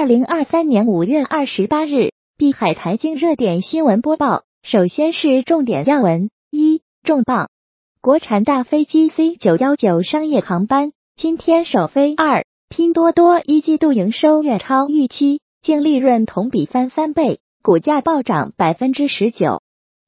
二零二三年五月二十八日，碧海财经热点新闻播报。首先是重点要闻：一、重磅，国产大飞机 C 九幺九商业航班今天首飞。二、拼多多一季度营收远超预期，净利润同比翻三倍，股价暴涨百分之十九。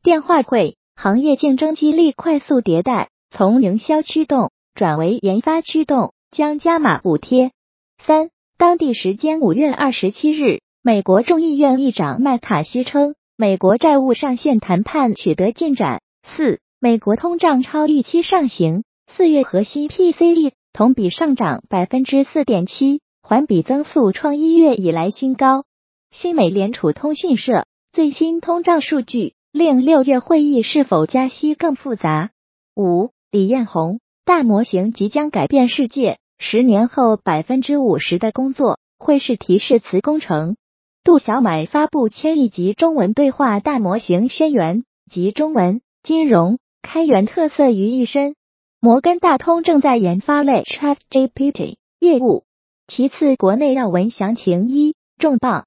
电话会，行业竞争激励快速迭代，从营销驱动转为研发驱动，将加码补贴。三。当地时间五月二十七日，美国众议院议长麦卡锡称，美国债务上限谈判取得进展。四，美国通胀超预期上行，四月核心 PCE 同比上涨百分之四点七，环比增速创一月以来新高。新美联储通讯社最新通胀数据令六月会议是否加息更复杂。五，李彦宏，大模型即将改变世界。十年后，百分之五十的工作会是提示词工程。杜小满发布千亿级中文对话大模型轩辕，集中文、金融、开源特色于一身。摩根大通正在研发类 Chat GPT 业务。其次，国内要闻详情：一、重磅，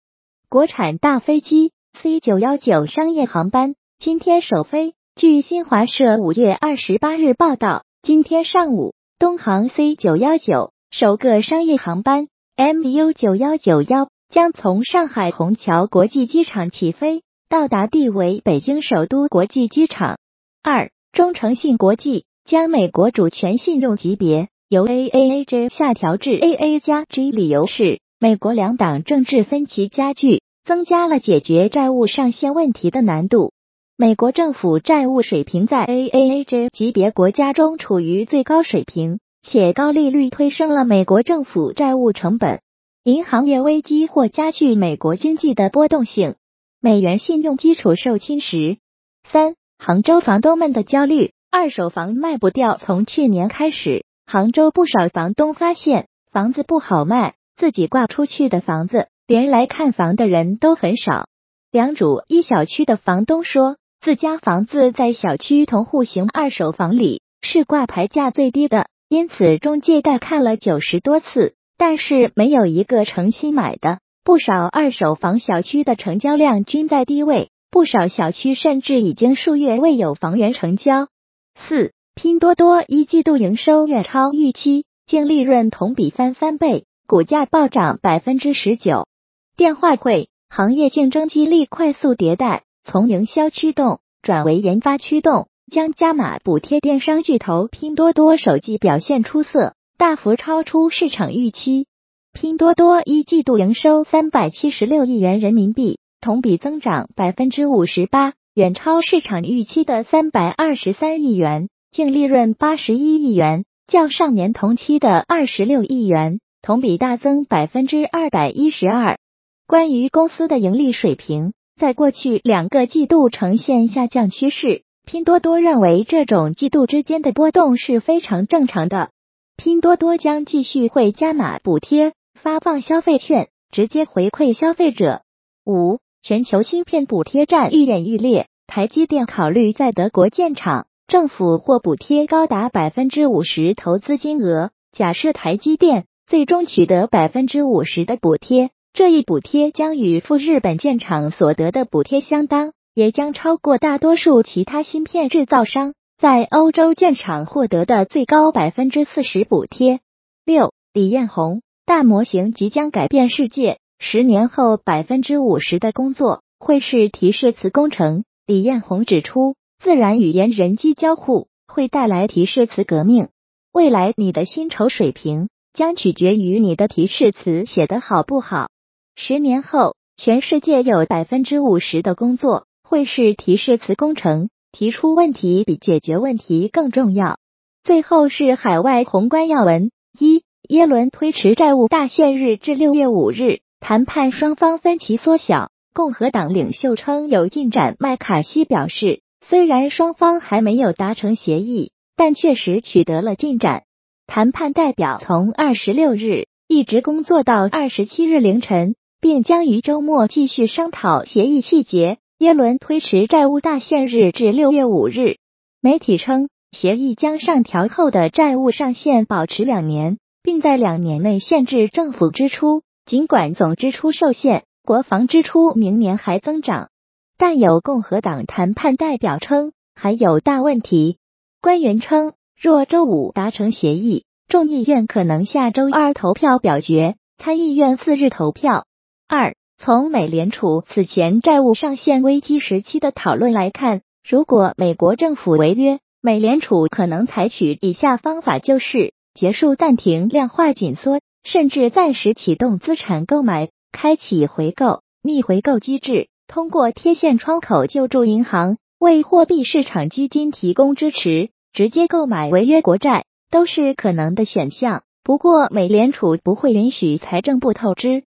国产大飞机 C 九幺九商业航班今天首飞。据新华社五月二十八日报道，今天上午。东航 C 九幺九首个商业航班 MU 九幺九幺将从上海虹桥国际机场起飞，到达地为北京首都国际机场。二，中诚信国际将美国主权信用级别由 AAAJ 下调至 AA 加 G，理由是美国两党政治分歧加剧，增加了解决债务上限问题的难度。美国政府债务水平在 AAAJ 级别国家中处于最高水平，且高利率推升了美国政府债务成本。银行业危机或加剧美国经济的波动性，美元信用基础受侵蚀。三、杭州房东们的焦虑，二手房卖不掉。从去年开始，杭州不少房东发现房子不好卖，自己挂出去的房子，连来看房的人都很少。两主一小区的房东说。自家房子在小区同户型二手房里是挂牌价最低的，因此中介带看了九十多次，但是没有一个诚心买的。不少二手房小区的成交量均在低位，不少小区甚至已经数月未有房源成交。四，拼多多一季度营收远超预期，净利润同比翻三倍，股价暴涨百分之十九。电话会，行业竞争激励快速迭代。从营销驱动转为研发驱动，将加码补贴。电商巨头拼多多首季表现出色，大幅超出市场预期。拼多多一季度营收三百七十六亿元人民币，同比增长百分之五十八，远超市场预期的三百二十三亿元。净利润八十一亿元，较上年同期的二十六亿元，同比大增百分之二百一十二。关于公司的盈利水平。在过去两个季度呈现下降趋势，拼多多认为这种季度之间的波动是非常正常的。拼多多将继续会加码补贴，发放消费券，直接回馈消费者。五，全球芯片补贴战愈演愈烈，台积电考虑在德国建厂，政府或补贴高达百分之五十投资金额。假设台积电最终取得百分之五十的补贴。这一补贴将与赴日本建厂所得的补贴相当，也将超过大多数其他芯片制造商在欧洲建厂获得的最高百分之四十补贴。六，李彦宏，大模型即将改变世界，十年后百分之五十的工作会是提示词工程。李彦宏指出，自然语言人机交互会带来提示词革命，未来你的薪酬水平将取决于你的提示词写得好不好。十年后，全世界有百分之五十的工作会是提示词工程，提出问题比解决问题更重要。最后是海外宏观要闻：一、耶伦推迟债务大限日至六月五日，谈判双方分歧缩小。共和党领袖称有进展。麦卡锡表示，虽然双方还没有达成协议，但确实取得了进展。谈判代表从二十六日一直工作到二十七日凌晨。并将于周末继续商讨协议细节。耶伦推迟债务大限日至六月五日。媒体称，协议将上调后的债务上限保持两年，并在两年内限制政府支出。尽管总支出受限，国防支出明年还增长，但有共和党谈判代表称还有大问题。官员称，若周五达成协议，众议院可能下周二投票表决，参议院次日投票。二，从美联储此前债务上限危机时期的讨论来看，如果美国政府违约，美联储可能采取以下方法：就是结束暂停量化紧缩，甚至暂时启动资产购买，开启回购、逆回购机制，通过贴现窗口救助银行，为货币市场基金提供支持，直接购买违约国债，都是可能的选项。不过，美联储不会允许财政部透支。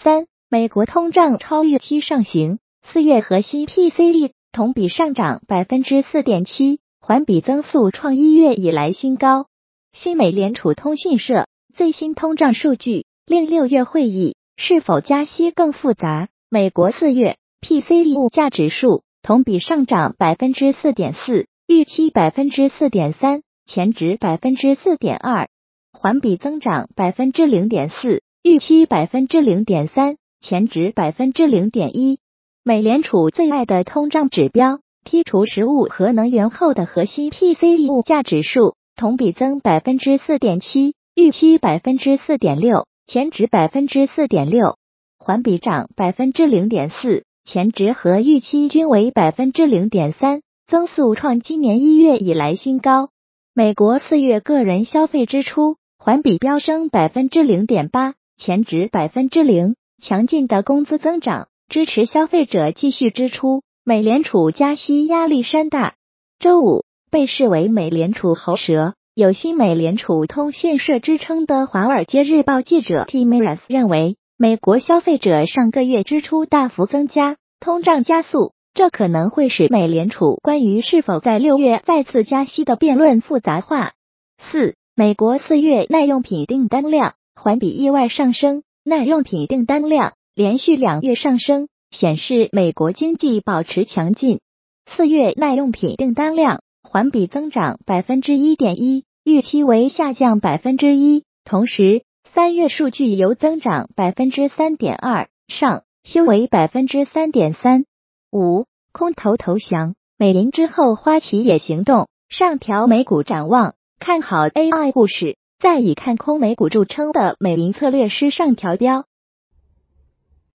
三、美国通胀超预期上行，四月核心 PCE 同比上涨百分之四点七。环比增速创一月以来新高。新美联储通讯社最新通胀数据令六月会议是否加息更复杂。美国四月 PCE 物价指数同比上涨百分之四点四，预期百分之四点三，前值百分之四点二；环比增长百分之零点四，预期百分之零点三，前值百分之零点一。美联储最爱的通胀指标。剔除食物和能源后的核心 PCE 物价指数同比增百分之四点七，预期百分之四点六，前值百分之四点六，环比涨百分之零点四，前值和预期均为百分之零点三，增速创今年一月以来新高。美国四月个人消费支出环比飙升百分之零点八，前值百分之零，强劲的工资增长支持消费者继续支出。美联储加息压力山大。周五，被视为美联储喉舌、有新美联储通讯社之称的《华尔街日报》记者 Tim m r s 认为，美国消费者上个月支出大幅增加，通胀加速，这可能会使美联储关于是否在六月再次加息的辩论复杂化。四，美国四月耐用品订单量环比意外上升，耐用品订单量连续两月上升。显示美国经济保持强劲。四月耐用品订单量环比增长百分之一点一，预期为下降百分之一。同时，三月数据由增长百分之三点二上修为百分之三点三。五空头投降，美林之后花旗也行动，上调美股展望，看好 AI 故事。在以看空美股著称的美林策略师上调标。